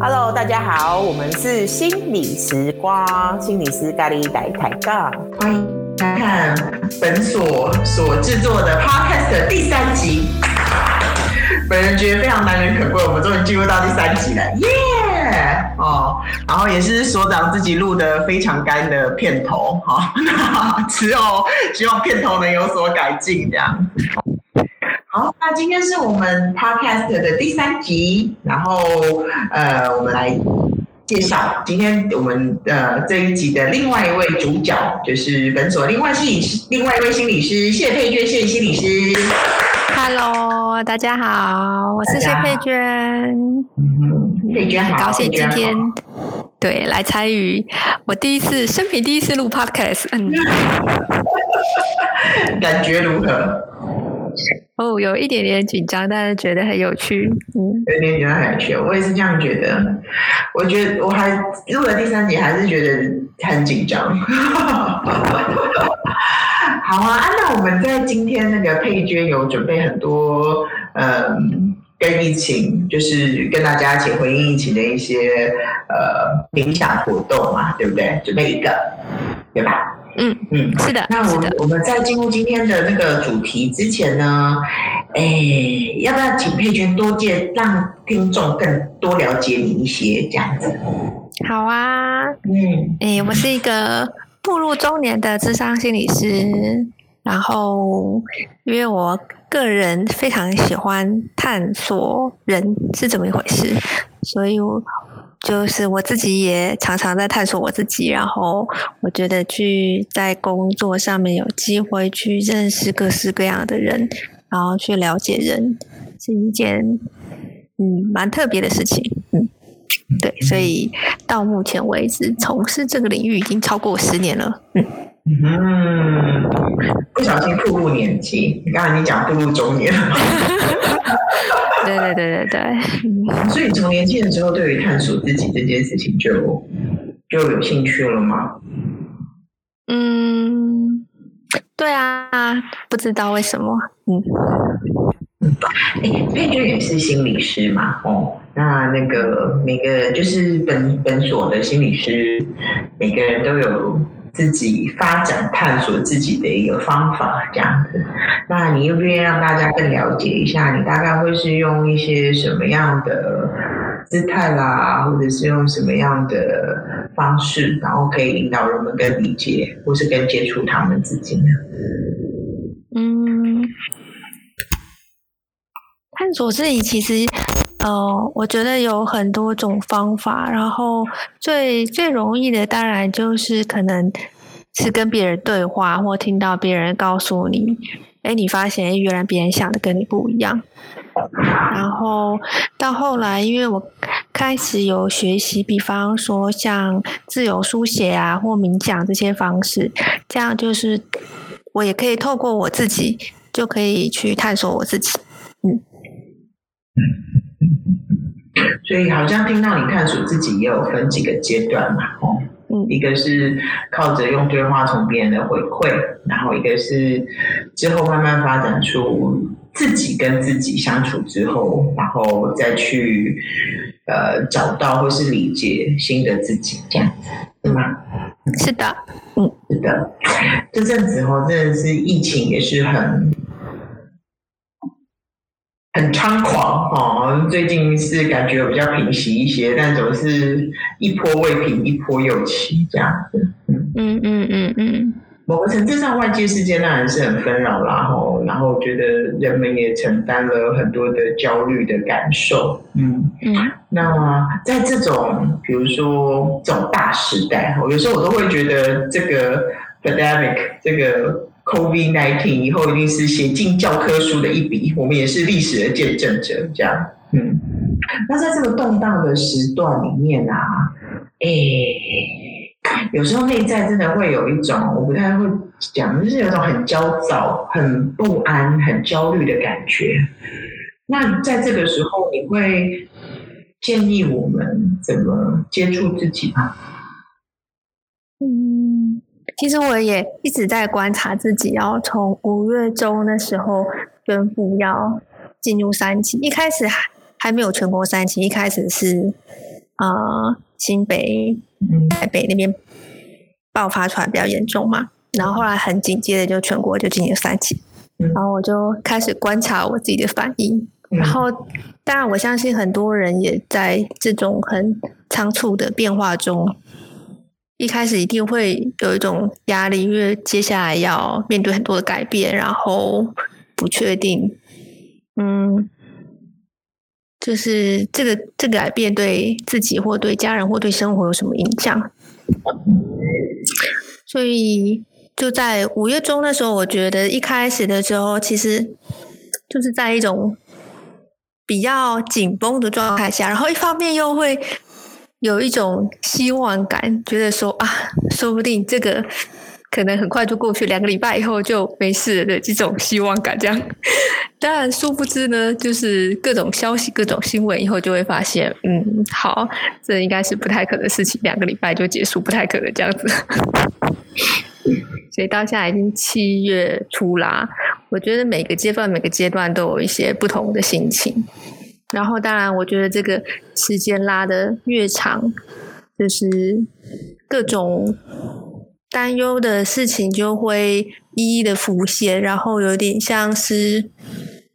Hello，大家好，我们是心理时光，心理师咖喱来抬杠，欢迎来看本所所制作的 Podcast 的第三集。本人觉得非常难能可贵，我们终于进入到第三集了，耶、哦，然后也是所长自己录的非常干的片头，哈、哦，之后希望片头能有所改进，这样。好，那今天是我们 Podcast 的第三集，然后呃，我们来介绍今天我们呃这一集的另外一位主角，就是本所另外心理师，另外一位心理师谢佩娟谢心理师。Hello，大家好，我是谢佩娟。嗯，佩娟，很高兴今天对来参与我第一次生平第一次录 Podcast，嗯，感觉如何？哦、有一点点紧张，但是觉得很有趣。嗯，有点觉得很有趣，我也是这样觉得。我觉得我还录了第三集，还是觉得很紧张。好啊，那我们在今天那个佩娟有准备很多，嗯，跟疫情，就是跟大家一起回应疫情的一些呃冥想活动嘛，对不对？准备一个，对吧？嗯嗯，是的。那我们我们在进入今天的那个主题之前呢，哎，要不要请佩娟多介，让听众更多了解你一些这样子？好啊，嗯，哎，我是一个步入中年的智商心理师，然后因为我个人非常喜欢探索人是怎么一回事，所以我。就是我自己也常常在探索我自己，然后我觉得去在工作上面有机会去认识各式各样的人，然后去了解人，是一件嗯蛮特别的事情，嗯，对，所以到目前为止从事这个领域已经超过十年了，嗯嗯，不小心步入年纪，你刚才你讲步入中年。对对对对对，所以从年轻的时候，对于探索自己这件事情就就有兴趣了吗？嗯，对啊，不知道为什么，嗯嗯，哎，佩娟也是心理师嘛，哦，那那个每个就是本本所的心理师，每个人都有。自己发展探索自己的一个方法，这样子。那你愿不愿意让大家更了解一下？你大概会是用一些什么样的姿态啦，或者是用什么样的方式，然后可以引导人们更理解，或是更接触他们自己呢？嗯，探索自己其实，呃，我觉得有很多种方法，然后最最容易的当然就是可能是跟别人对话，或听到别人告诉你，哎，你发现原来别人想的跟你不一样。然后到后来，因为我开始有学习，比方说像自由书写啊，或冥想这些方式，这样就是我也可以透过我自己，就可以去探索我自己，嗯。所以好像听到你探索自己也有分几个阶段嘛，哦，嗯，一个是靠着用对话从别人的回馈，然后一个是之后慢慢发展出自己跟自己相处之后，然后再去呃找到或是理解新的自己，这样子，对吗？是的，嗯，是的，这阵子哦，真的是疫情也是很。很猖狂哦，最近是感觉比较平息一些，但总是一波未平一波又起这样子。嗯嗯嗯嗯嗯，某个层次上，外界世界当然是很纷扰啦，吼，然后觉得人们也承担了很多的焦虑的感受。嗯嗯，那在这种比如说这种大时代，有时候我都会觉得这个 pandemic 这个。COVID-19 以后一定是写进教科书的一笔，我们也是历史的见证者，这样。嗯，那在这个动荡的时段里面啊，哎，有时候内在真的会有一种，我不太会讲，就是有一种很焦躁、很不安、很焦虑的感觉。那在这个时候，你会建议我们怎么接触自己吗？嗯。其实我也一直在观察自己，然后从五月中那时候宣布要进入三期，一开始还还没有全国三期，一开始是啊、呃、新北、台北那边爆发出来比较严重嘛，然后后来很紧接着就全国就进入三期，然后我就开始观察我自己的反应，然后当然我相信很多人也在这种很仓促的变化中。一开始一定会有一种压力，因为接下来要面对很多的改变，然后不确定，嗯，就是这个这个改变对自己或对家人或对生活有什么影响？所以就在五月中的时候，我觉得一开始的时候，其实就是在一种比较紧绷的状态下，然后一方面又会。有一种希望感，觉得说啊，说不定这个可能很快就过去，两个礼拜以后就没事了的这种希望感，这样。当然，殊不知呢，就是各种消息、各种新闻以后，就会发现，嗯，好，这应该是不太可能的事情，两个礼拜就结束，不太可能这样子。所以到现在已经七月初啦，我觉得每个阶段、每个阶段都有一些不同的心情。然后，当然，我觉得这个时间拉得越长，就是各种担忧的事情就会一一的浮现，然后有点像是，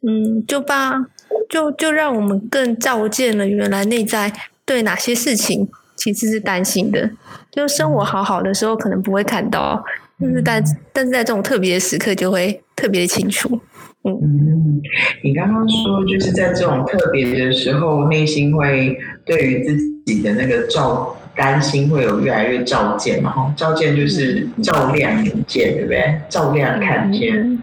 嗯，就把就就让我们更照见了原来内在对哪些事情其实是担心的。就生活好好的时候可能不会看到，但是但但是在这种特别的时刻就会特别的清楚。嗯，你刚刚说就是在这种特别的时候，内心会对于自己的那个照担心会有越来越照见嘛？哈，照见就是照亮眼见，对不对？照亮看见。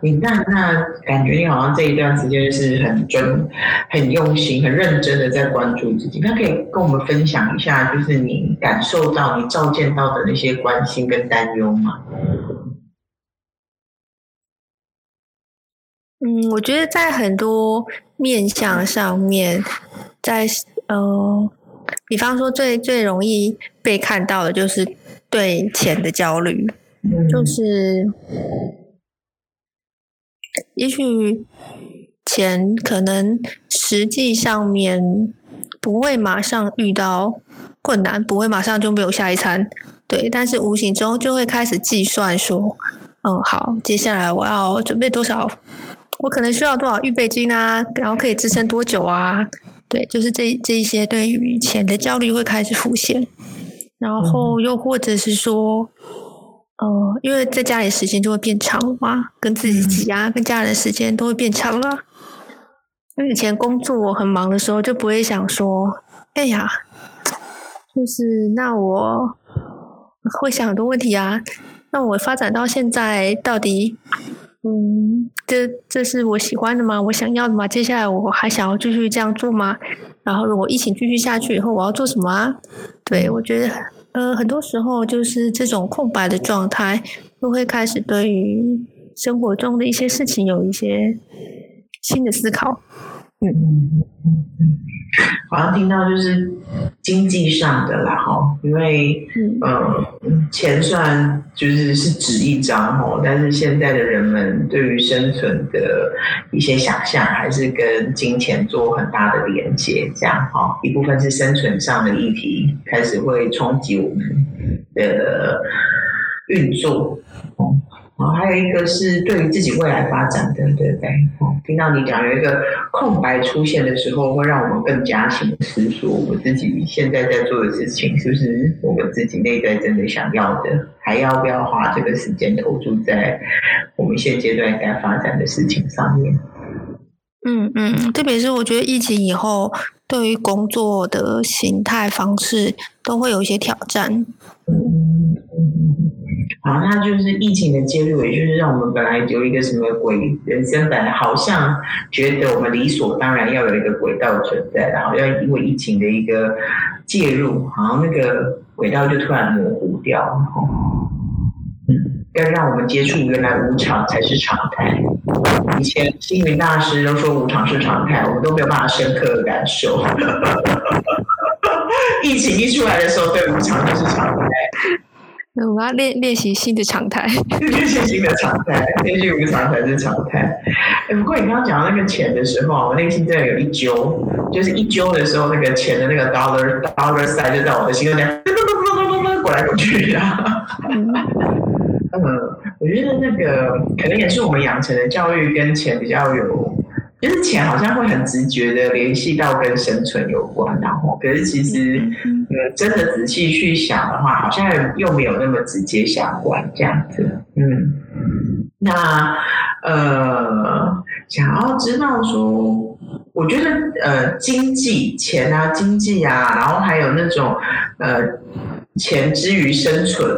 你那那感觉你好像这一段时间是很专、很用心、很认真的在关注自己。那可以跟我们分享一下，就是你感受到、你照见到的那些关心跟担忧吗？嗯，我觉得在很多面向上面，在呃，比方说最最容易被看到的就是对钱的焦虑，就是也许钱可能实际上面不会马上遇到困难，不会马上就没有下一餐，对，但是无形中就会开始计算说，嗯，好，接下来我要准备多少。我可能需要多少预备金啊？然后可以支撑多久啊？对，就是这这一些对于钱的焦虑会开始浮现，然后又或者是说，呃，因为在家里时间就会变长嘛，跟自己挤啊，跟家人的时间都会变长了。因为以前工作很忙的时候，就不会想说，哎呀，就是那我会想很多问题啊。那我发展到现在到底？嗯，这这是我喜欢的吗？我想要的吗？接下来我还想要继续这样做吗？然后如果疫情继续下去以后，我要做什么啊？对，我觉得，呃，很多时候就是这种空白的状态，都会开始对于生活中的一些事情有一些新的思考。嗯嗯嗯嗯。好像听到就是经济上的啦，哈，因为呃，钱算就是是纸一张哈，但是现在的人们对于生存的一些想象，还是跟金钱做很大的连接，这样哈，一部分是生存上的议题开始会冲击我们的运作。然后还有一个是对于自己未来发展的，对不对？哦，听到你讲有一个空白出现的时候，会让我们更加深思索，我自己现在在做的事情是不是我们自己内在真的想要的，还要不要花这个时间投注在我们现阶段该发展的事情上面？嗯嗯，特别是我觉得疫情以后，对于工作的形态方式都会有一些挑战。嗯嗯。好，那就是疫情的介入，也就是让我们本来有一个什么轨人生，本来好像觉得我们理所当然要有一个轨道存在，然后要因为疫情的一个介入，好像那个轨道就突然模糊掉，嗯，要让我们接触原来无常才是常态。以前星云大师都说无常是常态，我们都没有办法深刻的感受。疫情一出来的时候，对无常就是常态。我们要练练习新的常态，练习新的常态，练习无常才是常态。不过你刚刚讲到那个钱的时候，我内心真的有一揪，就是一揪的时候，那个钱的那个 dollar dollar sign 就在我的心里面噔噔噔噔噔噔滚来滚去啊。嗯，我觉得那个可能也是我们养成的教育跟钱比较有。就是钱好像会很直觉的联系到跟生存有关，然后可是其实，真的仔细去想的话，好像又没有那么直接相关这样子，嗯，那呃，想要知道说，我觉得呃，经济钱啊，经济啊，然后还有那种呃，钱之于生存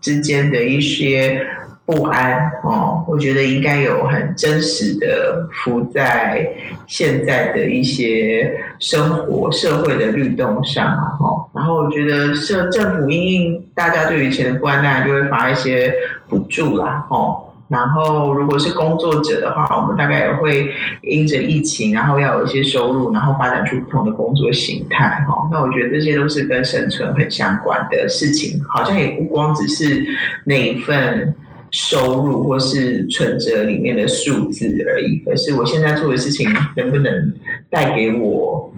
之间的一些。不安哦，我觉得应该有很真实的浮在现在的一些生活社会的律动上哈。然后我觉得社政府因应大家对于钱的不安，当然就会发一些补助啦哦。然后如果是工作者的话，我们大概也会因着疫情，然后要有一些收入，然后发展出不同的工作形态哈。那我觉得这些都是跟生存很相关的事情，好像也不光只是那一份。收入或是存折里面的数字而已，可是我现在做的事情能不能带给我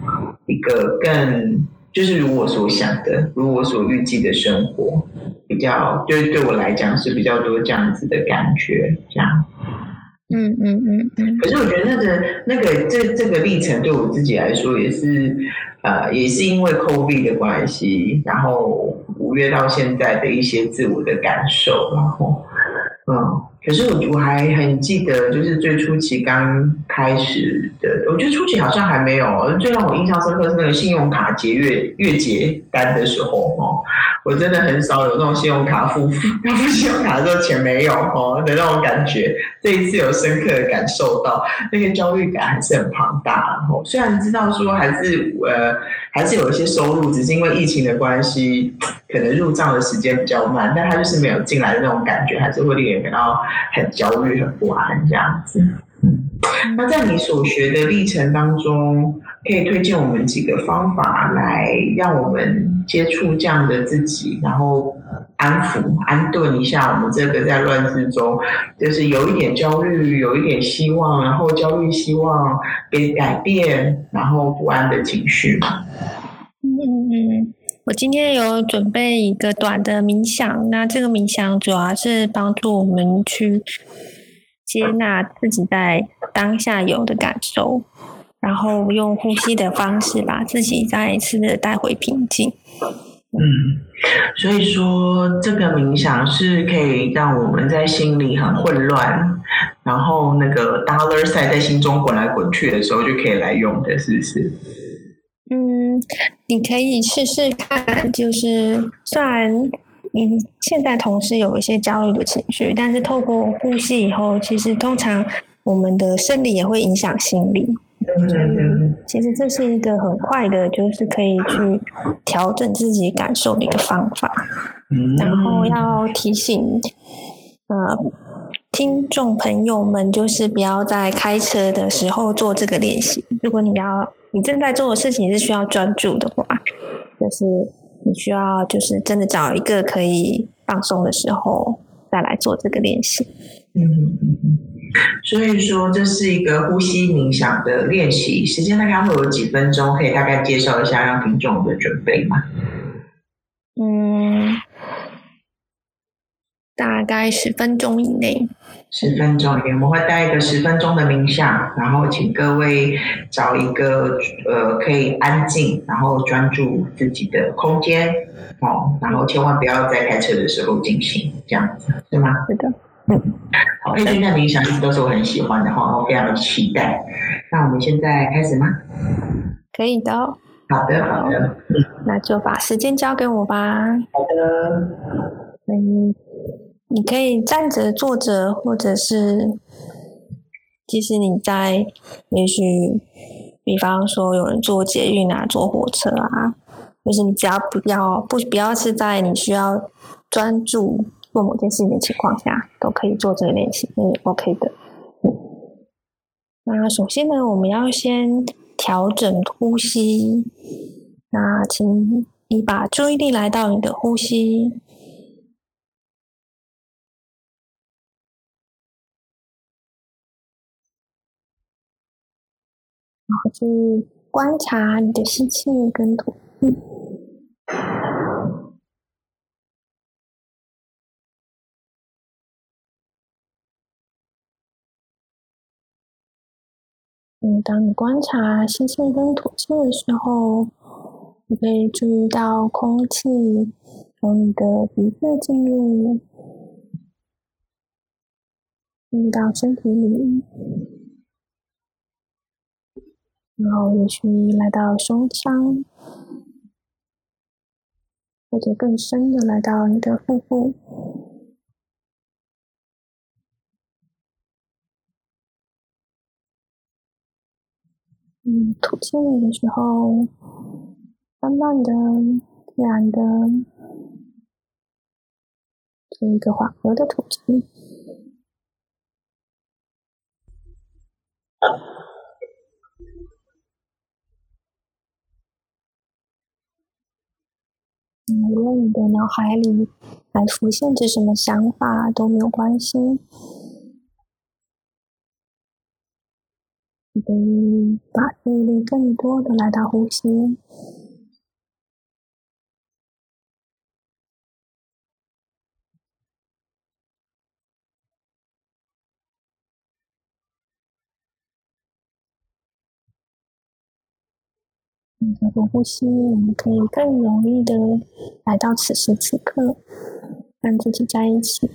一个更就是如我所想的，如我所预计的生活，比较就是对我来讲是比较多这样子的感觉，这样。嗯嗯嗯嗯。可是我觉得那个那个这这个历程对我自己来说也是呃也是因为 COVID 的关系，然后五月到现在的一些自我的感受，然后。嗯，可是我我还很记得，就是最初期刚开始的，我觉得初期好像还没有。最让我印象深刻是那个信用卡结月月结单的时候哦，我真的很少有那种信用卡付要付信用卡的时候钱没有哦的那种感觉。这一次有深刻的感受到，那个焦虑感还是很庞大。然后虽然知道说还是呃。还是有一些收入，只是因为疫情的关系，可能入账的时间比较慢，但他就是没有进来的那种感觉，还是会令人感到很焦虑、很不安这样子。嗯，那在你所学的历程当中，可以推荐我们几个方法来让我们接触这样的自己，然后安抚、安顿一下我们这个在乱世中，就是有一点焦虑、有一点希望，然后焦虑、希望被改变，然后不安的情绪。嗯嗯嗯，我今天有准备一个短的冥想，那这个冥想主要是帮助我们去。接纳自己在当下有的感受，然后用呼吸的方式把自己再一次的带回平静。嗯，所以说这个冥想是可以让我们在心里很混乱，然后那个 dollar sign 在心中滚来滚去的时候就可以来用的，是不是？嗯，你可以试试看，就是虽然。你现在同时有一些焦虑的情绪，但是透过呼吸以后，其实通常我们的生理也会影响心理。嗯，其实这是一个很快的，就是可以去调整自己感受的一个方法。嗯，然后要提醒呃听众朋友们，就是不要在开车的时候做这个练习。如果你要你正在做的事情是需要专注的话，就是。你需要就是真的找一个可以放松的时候再来做这个练习。嗯嗯嗯。所以说这是一个呼吸冥想的练习，时间大概会有几分钟，可以大概介绍一下让听众的准备吗？嗯，大概十分钟以内。十分钟里面，我们会带一个十分钟的冥想，然后请各位找一个呃可以安静，然后专注自己的空间哦，然后千万不要在开车的时候进行，这样子是吗？是的，嗯，好，因为现在冥想一直都是我很喜欢的哈，我非常的期待。那我们现在开始吗？可以的。好的，好的，嗯，那就把时间交给我吧。好的，嗯。你可以站着、坐着，或者是，即使你在，也许，比方说有人坐捷运啊、坐火车啊，就是你只要不要不不要是在你需要专注做某件事情的情况下，都可以做这个练习，嗯，OK 的。那首先呢，我们要先调整呼吸，那请你把注意力来到你的呼吸。然后去观察你的吸气跟吐气。嗯，当你观察吸气跟吐气的时候，你可以注意到空气从你的鼻子进入，进入到身体里。然后也许来到胸腔，或者更深的来到你的腹部。嗯，吐气的时候，慢慢的、自然的，做一个缓和的吐气。无论你的脑海里还浮现着什么想法都没有关系，你可以把注意力更多的来到呼吸。通过呼吸，我们可以更容易的来到此时此刻，跟自己在一起。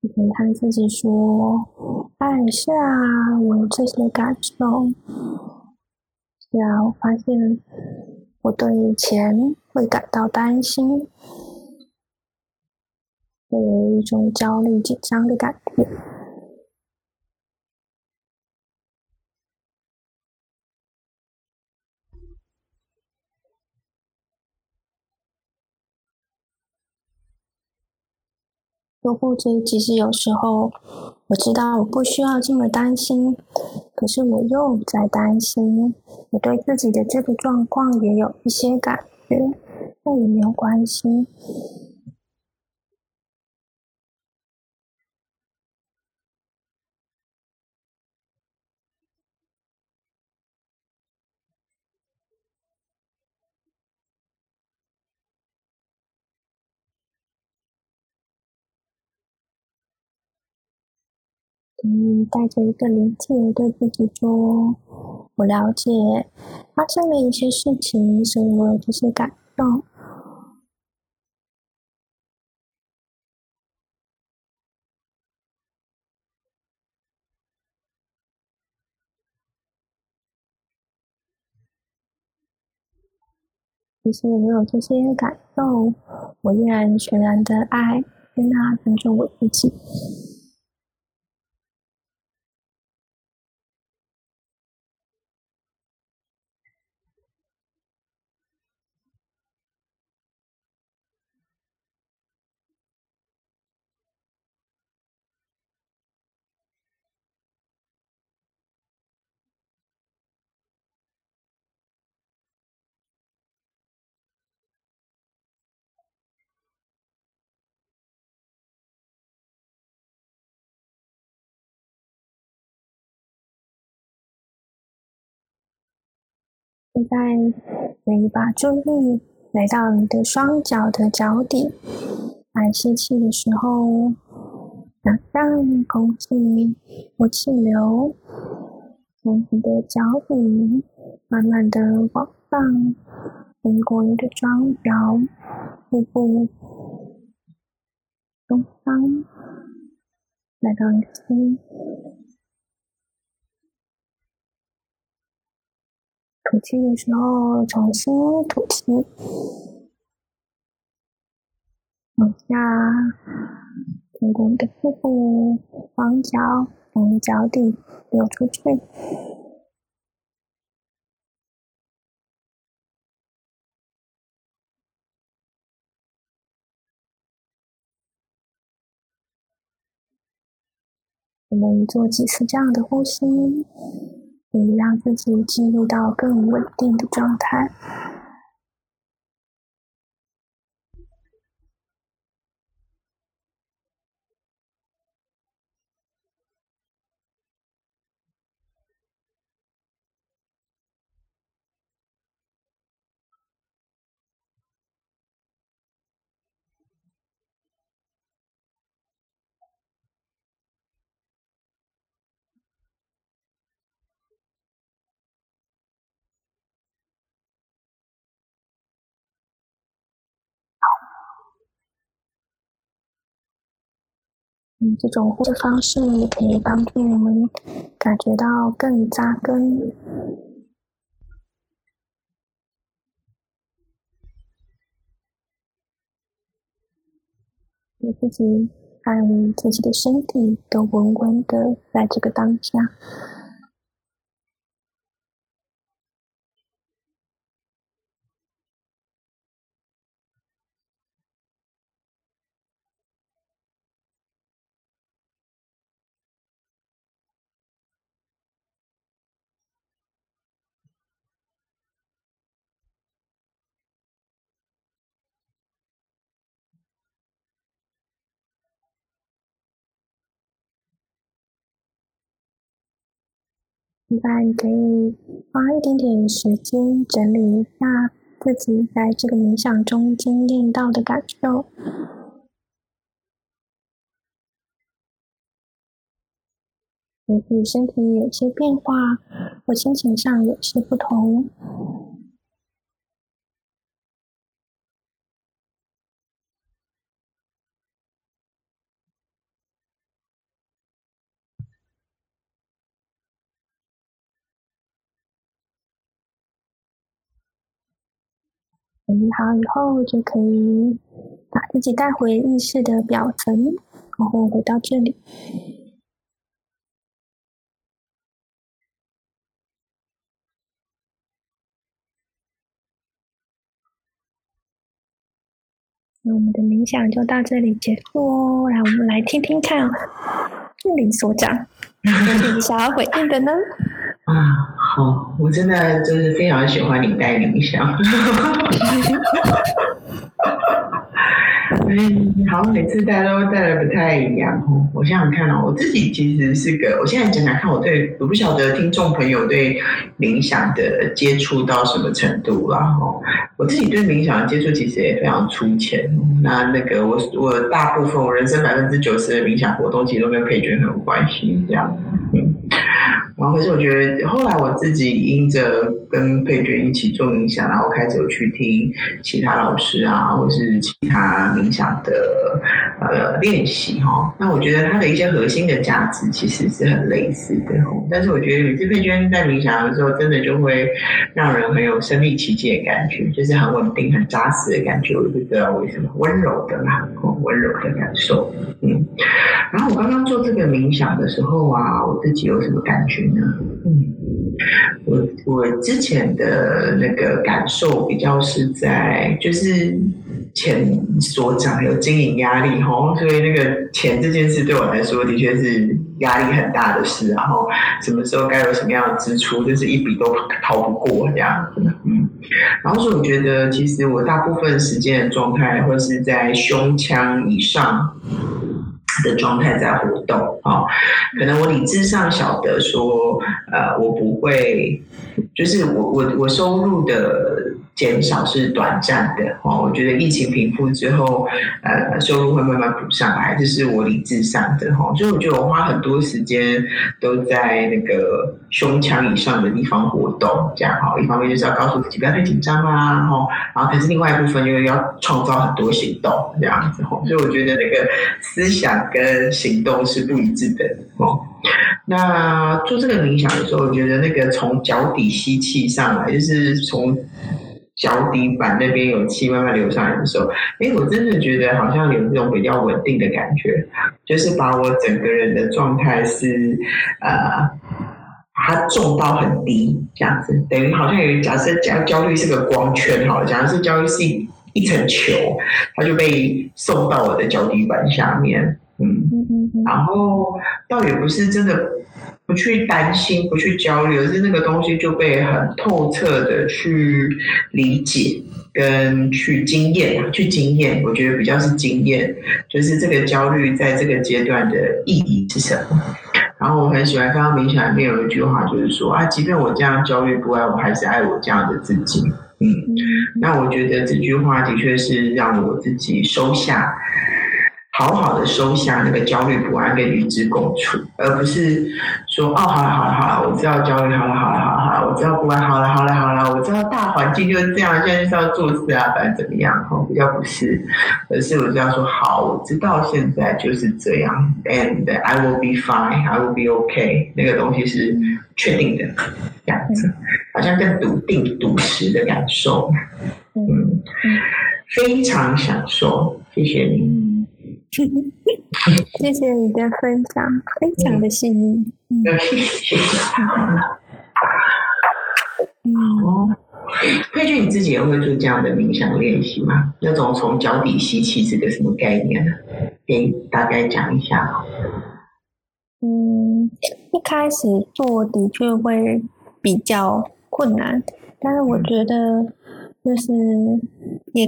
你可以和自己说：“哎，是啊，我有这些感受。是啊，我发现。”我对钱会感到担心，会有一种焦虑、紧张的感觉。又或者，其实有时候我知道我不需要这么担心。可是我又在担心，我对自己的这个状况也有一些感觉，那也没有关系。嗯，带着一个理解对自己说：“我了解，发生了一些事情，所以我有这些感动。”其实我有这些感动，我依然全然的爱、接纳、尊重我自己。现在，可以把注意力来到你的双脚的脚底。来吸气的时候，想象空气或气流从你的脚底慢慢的往上，经过你的双脚、腹部、胸腔，来到你的心。吐气的时候，重新吐气，往下，经过你的腹部、双脚，从脚底流出去。我们做几次这样的呼吸。可以让自己进入到更稳定的状态。这种呼吸方式也可以帮助我们感觉到更扎根，我自己和自己的身体都稳稳的在这个当下。现在你可以花一点点时间整理一下自己在这个冥想中经验到的感受，也许身体有些变化，或心情上有些不同。整理好以后，就可以把自己带回意识的表层，然后回到这里。那我们的冥想就到这里结束哦。来，我们来听听看心灵所讲，有什么想要回应的呢？啊，好，我真的就是非常喜欢你带冥想。嗯，好，每次带都带的不太一样哦。我想想看哦，我自己其实是个，我现在讲讲看，我对我不晓得听众朋友对冥想的接触到什么程度啦。哦，我自己对冥想的接触其实也非常粗浅。那那个我我大部分我人生百分之九十的冥想活动，其实都跟佩君很有关系，这样。嗯。可是我觉得，后来我自己因着跟佩君一起做冥想，然后开始有去听其他老师啊，或是其他冥想的呃练习哈。那我觉得它的一些核心的价值其实是很类似的。但是我觉得每次佩君在冥想的时候，真的就会让人很有身临其境的感觉，就是很稳定、很扎实的感觉。我就不知道为什么，温柔的啦，温柔的感受。嗯。然后我刚刚做这个冥想的时候啊，我自己有什么感觉呢？嗯，我我之前的那个感受比较是在，就是钱所长有经营压力哈，所以那个钱这件事对我来说的确是压力很大的事，然后什么时候该有什么样的支出，就是一笔都逃不过这样子，嗯，然后所以我觉得其实我大部分时间的状态会是在胸腔以上。的状态在活动啊，可能我理智上晓得说，呃，我不会，就是我我我收入的减少是短暂的哦。我觉得疫情平复之后，呃，收入会慢慢补上来，这是我理智上的哈。所以我觉得我花很多时间都在那个胸腔以上的地方活动，这样哈。一方面就是要告诉自己不要太紧张啊，然后，然后可是另外一部分又要创造很多行动这样子。所以我觉得那个思想跟行动是不一致的哦。那做这个冥想的时候，我觉得那个从脚底吸气上来，就是从。脚底板那边有气慢慢流上来的时候，哎，我真的觉得好像有这种比较稳定的感觉，就是把我整个人的状态是，呃，它重到很低这样子，等于好像有假设焦焦虑是个光圈，好，假设焦虑是一一层球，它就被送到我的脚底板下面，嗯，然后倒也不是真的。不去担心，不去焦虑，而是那个东西就被很透彻的去理解跟去经验，去经验。我觉得比较是经验，就是这个焦虑在这个阶段的意义是什么。然后我很喜欢刚刚冥想里面有一句话，就是说啊，即便我这样焦虑不安，我还是爱我这样的自己。嗯，那我觉得这句话的确是让我自己收下。好好的收下那个焦虑不安，跟与之共处，而不是说哦，好了好了好了，我知道焦虑，好了好了好了好了，我知道不安，好了好了好了，我知道大环境就是这样，现在是要做事啊，反正怎么样，哦，比较不是，而是我知道说好，我知道现在就是这样，and I will be fine, I will be okay，那个东西是确定的，这样子，好像更笃定、笃实的感受，嗯，非常享受，谢谢你。谢谢你的分享，非常的幸运。嗯，哦，佩君，你自己也会做这样的冥想练习吗？那种从脚底吸气是个什么概念呢？给大概讲一下。嗯，一开始做的确会比较困难，但是我觉得。就是也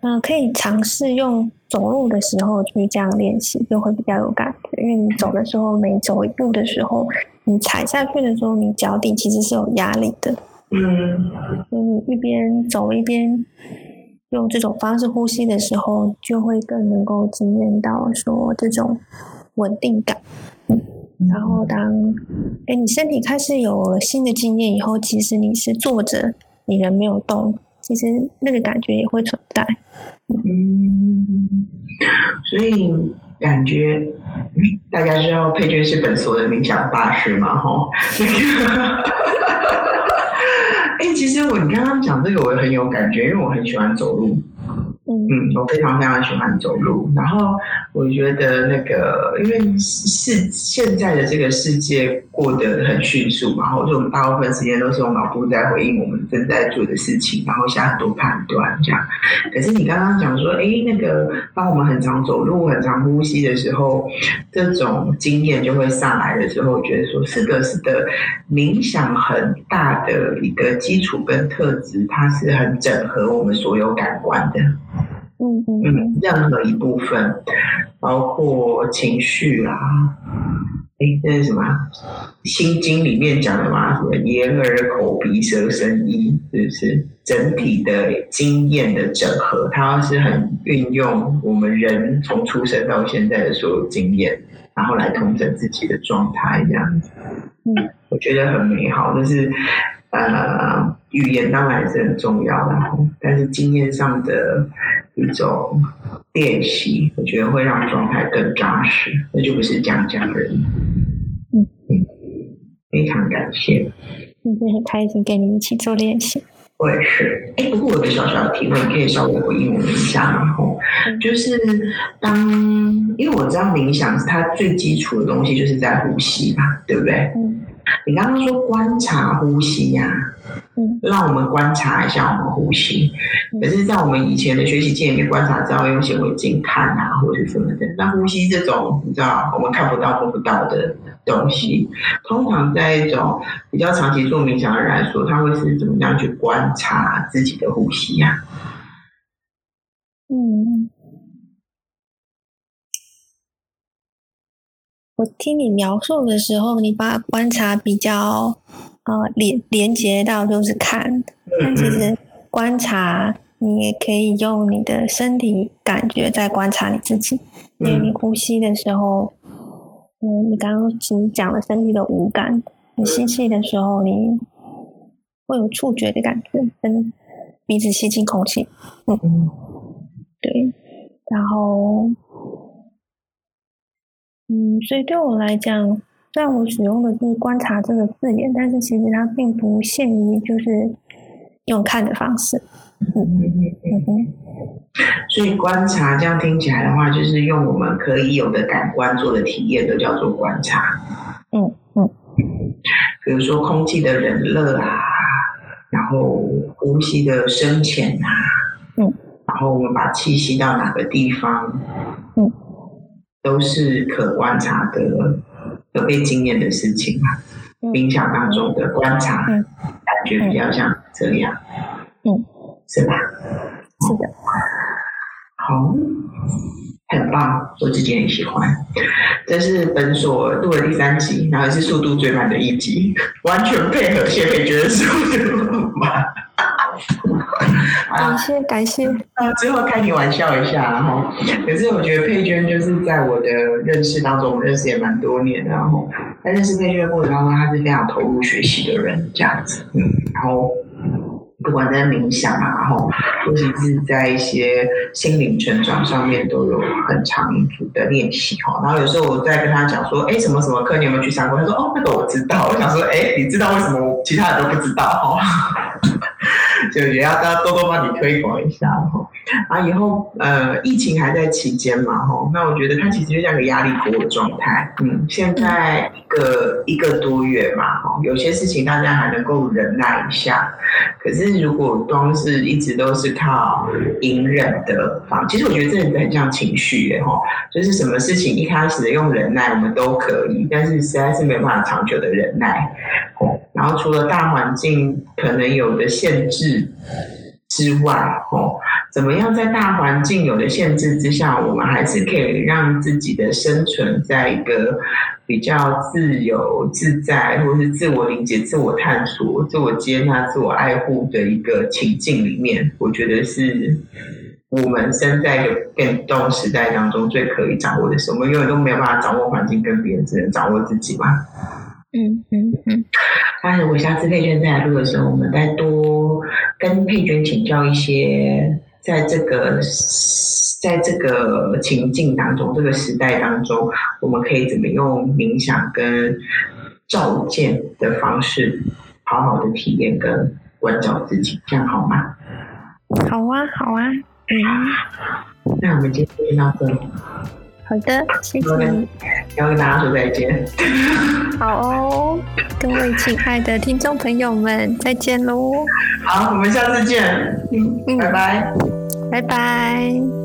嗯、呃，可以尝试用走路的时候去这样练习，就会比较有感觉。因为你走的时候，每走一步的时候，你踩下去的时候，你脚底其实是有压力的。嗯，所以你一边走一边用这种方式呼吸的时候，就会更能够经验到说这种稳定感。嗯，然后当哎你身体开始有了新的经验以后，其实你是坐着，你人没有动。其实那个感觉也会存在，嗯，所以感觉大家知道佩君是本所的冥想大师嘛？哈，那个，哎，其实我你刚刚讲这个，我也很有感觉，因为我很喜欢走路。嗯，我非常非常喜欢走路。然后我觉得那个，因为是现在的这个世界过得很迅速嘛，然后就我们大部分时间都是用脑部在回应我们正在做的事情，然后下很多判断这样。可是你刚刚讲说，哎，那个当我们很常走路、很常呼吸的时候，这种经验就会上来的时候，我觉得说是的，是的，冥想很大的一个基础跟特质，它是很整合我们所有感官的。嗯嗯，任何一部分，包括情绪、啊，哎，那是什么？心经里面讲的嘛，什么眼耳口鼻舌身意，是不是？整体的经验的整合，它是很运用我们人从出生到现在的所有经验，然后来统整自己的状态，这样子。嗯，我觉得很美好，就是。呃，语言当然是很重要的，但是经验上的一种练习，我觉得会让状态更扎实，那就不是讲讲而已。嗯嗯，非常感谢。今天很开心跟你一起做练习。我也是。哎，不过我有个小小的提问，可以稍微回应我们一下然后，就是当因为我知道冥想它最基础的东西就是在呼吸嘛，对不对？嗯。你刚刚说观察呼吸呀、啊，嗯，让我们观察一下我们呼吸。可是，在我们以前的学习经面，观察只要用显微镜看啊，或者是什么的。那呼吸这种，你知道，我们看不到、摸不到的东西，通常在一种比较长期做冥想的人来说，他会是怎么样去观察自己的呼吸呀、啊？嗯。我听你描述的时候，你把观察比较呃连连接到就是看，但其实观察你也可以用你的身体感觉在观察你自己，因为你呼吸的时候，嗯，你刚刚其实讲了身体的五感，你吸气的时候你会有触觉的感觉，跟鼻子吸进空气，嗯，对，然后。嗯，所以对我来讲，虽然我使用的是“观察”这个字眼，但是其实它并不限于就是用看的方式。嗯嗯嗯嗯。所以观察这样听起来的话，就是用我们可以有的感官做的体验，都叫做观察。嗯嗯。比如说空气的冷热啊，然后呼吸的深浅啊，嗯，然后我们把气吸到哪个地方，嗯。都是可观察的有被经验的事情嘛。冥想当中的观察，感觉比较像这样，嗯，是吧？是的，好，很棒，我自己很喜欢。这是本所录的第三集，然后是速度最慢的一集，完全配合谢佩娟的速度慢。感谢感谢。啊，最后开你玩笑一下，然后，可是我觉得佩娟就是在我的认识当中，我认识也蛮多年的，然后在认识佩娟的过程当中，她是非常投入学习的人，这样子，嗯，然后。不管在冥想啊，然后尤其是在一些心灵成长上面，都有很长足的练习哈。然后有时候我在跟他讲说，哎，什么什么课你有没有去上过？他说，哦，那个我知道。我想说，哎，你知道为什么其他人都不知道哈？就也要大家多多帮你推广一下。啊，以后呃，疫情还在期间嘛，哈，那我觉得它其实就像个压力锅的状态。嗯，现在一个一个多月嘛，哈，有些事情大家还能够忍耐一下。可是如果光是一直都是靠隐忍的方，其实我觉得这个很像情绪耶，哈，就是什么事情一开始用忍耐我们都可以，但是实在是没办法长久的忍耐。哦，然后除了大环境可能有的限制之外，哦。怎么样在大环境有的限制之下，我们还是可以让自己的生存在一个比较自由自在，或是自我理解、自我探索、自我接纳、自我爱护的一个情境里面？我觉得是我们生在一个变动时代当中最可以掌握的是。我们永远都没有办法掌握环境跟别人，只能掌握自己嘛。嗯嗯嗯。那如果下次佩娟再来录的时候，我们再多跟佩娟请教一些。在这个在这个情境当中，这个时代当中，我们可以怎么用冥想跟照见的方式，好好的体验跟关照自己，这样好吗？好啊，好啊，嗯。那我们今天就到这里。好的，谢谢你。要跟大家说再见。好哦，各位亲爱的听众朋友们，再见喽。好，我们下次见。嗯，拜拜。拜拜。